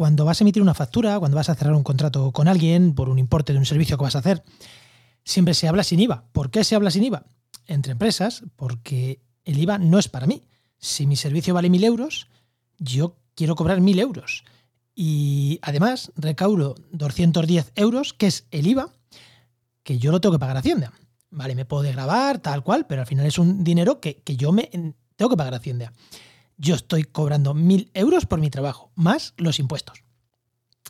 cuando vas a emitir una factura, cuando vas a cerrar un contrato con alguien por un importe de un servicio que vas a hacer, siempre se habla sin IVA. ¿Por qué se habla sin IVA? Entre empresas, porque el IVA no es para mí. Si mi servicio vale mil euros, yo quiero cobrar mil euros. Y además recaudo 210 euros, que es el IVA, que yo lo tengo que pagar a Hacienda. Vale, me puedo grabar, tal cual, pero al final es un dinero que, que yo me tengo que pagar a Hacienda. Yo estoy cobrando mil euros por mi trabajo, más los impuestos.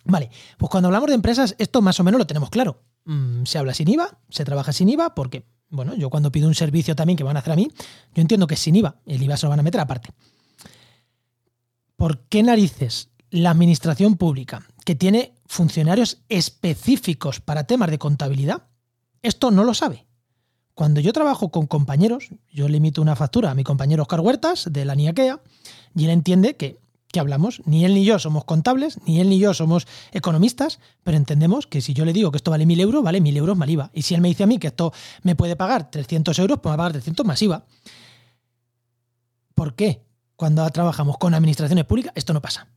Vale, pues cuando hablamos de empresas, esto más o menos lo tenemos claro. Mm, se habla sin IVA, se trabaja sin IVA, porque, bueno, yo cuando pido un servicio también que van a hacer a mí, yo entiendo que es sin IVA, el IVA se lo van a meter aparte. ¿Por qué narices la administración pública, que tiene funcionarios específicos para temas de contabilidad, esto no lo sabe? Cuando yo trabajo con compañeros, yo le emito una factura a mi compañero Oscar Huertas de la NIAKEA y él entiende que, que hablamos, ni él ni yo somos contables, ni él ni yo somos economistas, pero entendemos que si yo le digo que esto vale mil euros, vale mil euros más IVA. Y si él me dice a mí que esto me puede pagar 300 euros, pues me va a pagar 300 más IVA. ¿Por qué? Cuando trabajamos con administraciones públicas, esto no pasa.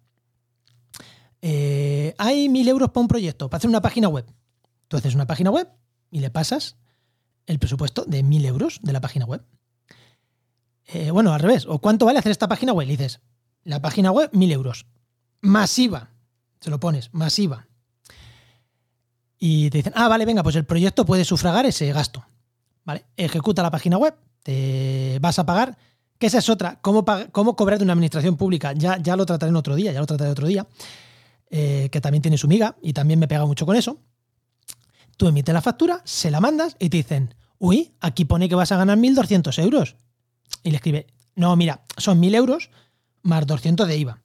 Eh, hay mil euros para un proyecto, para hacer una página web. Tú haces una página web y le pasas el presupuesto de mil euros de la página web. Eh, bueno, al revés. ¿O cuánto vale hacer esta página web? Le dices, la página web, mil euros. Masiva. Se lo pones, masiva. Y te dicen, ah, vale, venga, pues el proyecto puede sufragar ese gasto. ¿Vale? Ejecuta la página web, te vas a pagar. Que esa es otra. ¿Cómo, cómo cobrar de una administración pública? Ya, ya lo trataré en otro día, ya lo trataré otro día. Eh, que también tiene su miga y también me pega mucho con eso. Tú emites la factura, se la mandas y te dicen, uy, aquí pone que vas a ganar 1.200 euros. Y le escribe, no, mira, son 1.000 euros más 200 de IVA.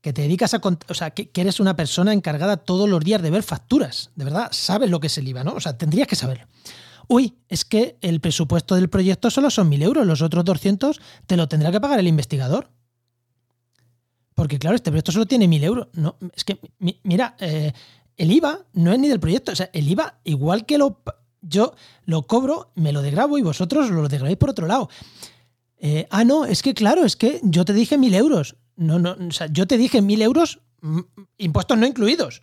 Que te dedicas a... O sea, que, eres una persona encargada todos los días de ver facturas. De verdad, sabes lo que es el IVA, ¿no? O sea, tendrías que saberlo. Uy, es que el presupuesto del proyecto solo son 1.000 euros, los otros 200 te lo tendrá que pagar el investigador. Porque claro, este proyecto solo tiene 1.000 euros. No, es que, mira, eh, el IVA no es ni del proyecto. O sea, el IVA, igual que lo yo lo cobro, me lo degrabo y vosotros lo degrabáis por otro lado. Eh, ah, no, es que claro, es que yo te dije mil euros. No, no, o sea, yo te dije mil euros, mm, impuestos no incluidos.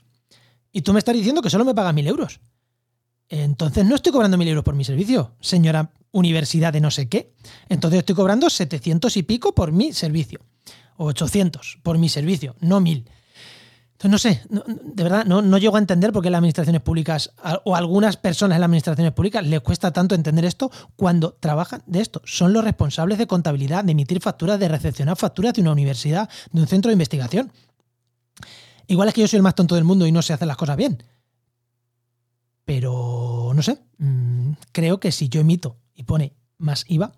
Y tú me estás diciendo que solo me pagas mil euros. Entonces no estoy cobrando mil euros por mi servicio, señora universidad de no sé qué. Entonces estoy cobrando 700 y pico por mi servicio. O 800 por mi servicio, no mil. Entonces, no sé, de verdad, no, no llego a entender por qué las administraciones públicas o algunas personas en las administraciones públicas les cuesta tanto entender esto cuando trabajan de esto. Son los responsables de contabilidad, de emitir facturas, de recepcionar facturas de una universidad, de un centro de investigación. Igual es que yo soy el más tonto del mundo y no sé hacer las cosas bien. Pero, no sé, mm, creo que si yo emito y pone más IVA,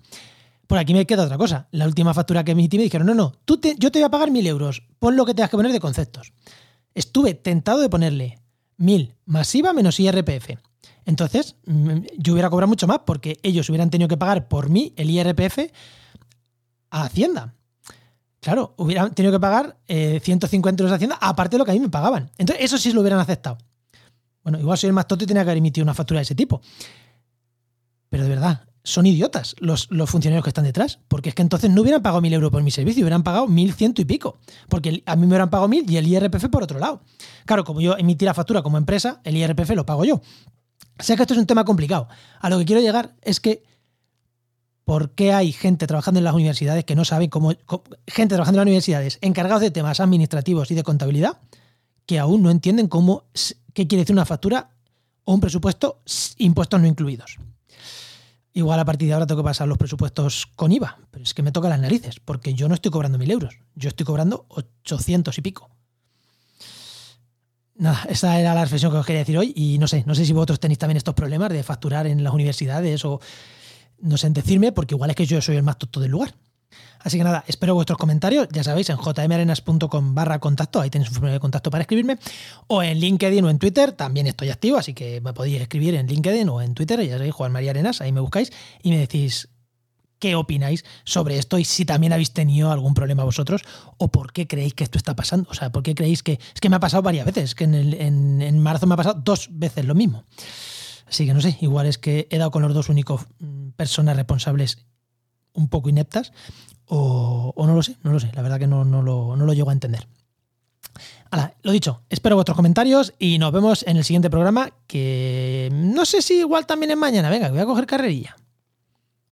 por aquí me queda otra cosa. La última factura que emití me dijeron, no, no, tú yo te voy a pagar mil euros, pon lo que tengas que poner de conceptos estuve tentado de ponerle 1000 masiva menos IRPF. Entonces, mm, yo hubiera cobrado mucho más porque ellos hubieran tenido que pagar por mí el IRPF a Hacienda. Claro, hubieran tenido que pagar 150 eh, euros a Hacienda, aparte de lo que a mí me pagaban. Entonces, eso sí lo hubieran aceptado. Bueno, igual soy el más tonto y tenía que haber emitido una factura de ese tipo. Pero de verdad, son idiotas los, funcionarios que están detrás, porque es que entonces no hubieran pagado mil euros por mi servicio, hubieran pagado mil ciento y pico, porque a mí me hubieran pagado mil y el IRPF por otro lado. Claro, como yo emití la factura como empresa, el IRPF lo pago yo. Sé que esto es un tema complicado. A lo que quiero llegar es que ¿por qué hay gente trabajando en las universidades que no saben cómo, gente trabajando en las universidades encargados de temas administrativos y de contabilidad que aún no entienden cómo qué quiere decir una factura o un presupuesto impuestos no incluidos? Igual a partir de ahora tengo que pasar los presupuestos con IVA, pero es que me toca las narices, porque yo no estoy cobrando mil euros, yo estoy cobrando 800 y pico. Nada, esa era la reflexión que os quería decir hoy y no sé, no sé si vosotros tenéis también estos problemas de facturar en las universidades o no sé, decirme, porque igual es que yo soy el más tonto del lugar. Así que nada, espero vuestros comentarios, ya sabéis, en jmarenas.com barra contacto, ahí tenéis un formulario de contacto para escribirme, o en LinkedIn o en Twitter, también estoy activo, así que me podéis escribir en LinkedIn o en Twitter, ya sabéis, Juan María Arenas, ahí me buscáis y me decís qué opináis sobre esto y si también habéis tenido algún problema vosotros o por qué creéis que esto está pasando. O sea, por qué creéis que... Es que me ha pasado varias veces, es que en, en marzo me ha pasado dos veces lo mismo. Así que no sé, igual es que he dado con los dos únicos mm, personas responsables un poco ineptas o, no lo sé, no lo sé, la verdad que no, no, lo, no lo llego a entender. lo dicho, espero vuestros comentarios y nos vemos en el siguiente programa, que no sé si igual también es mañana. Venga, voy a coger carrerilla.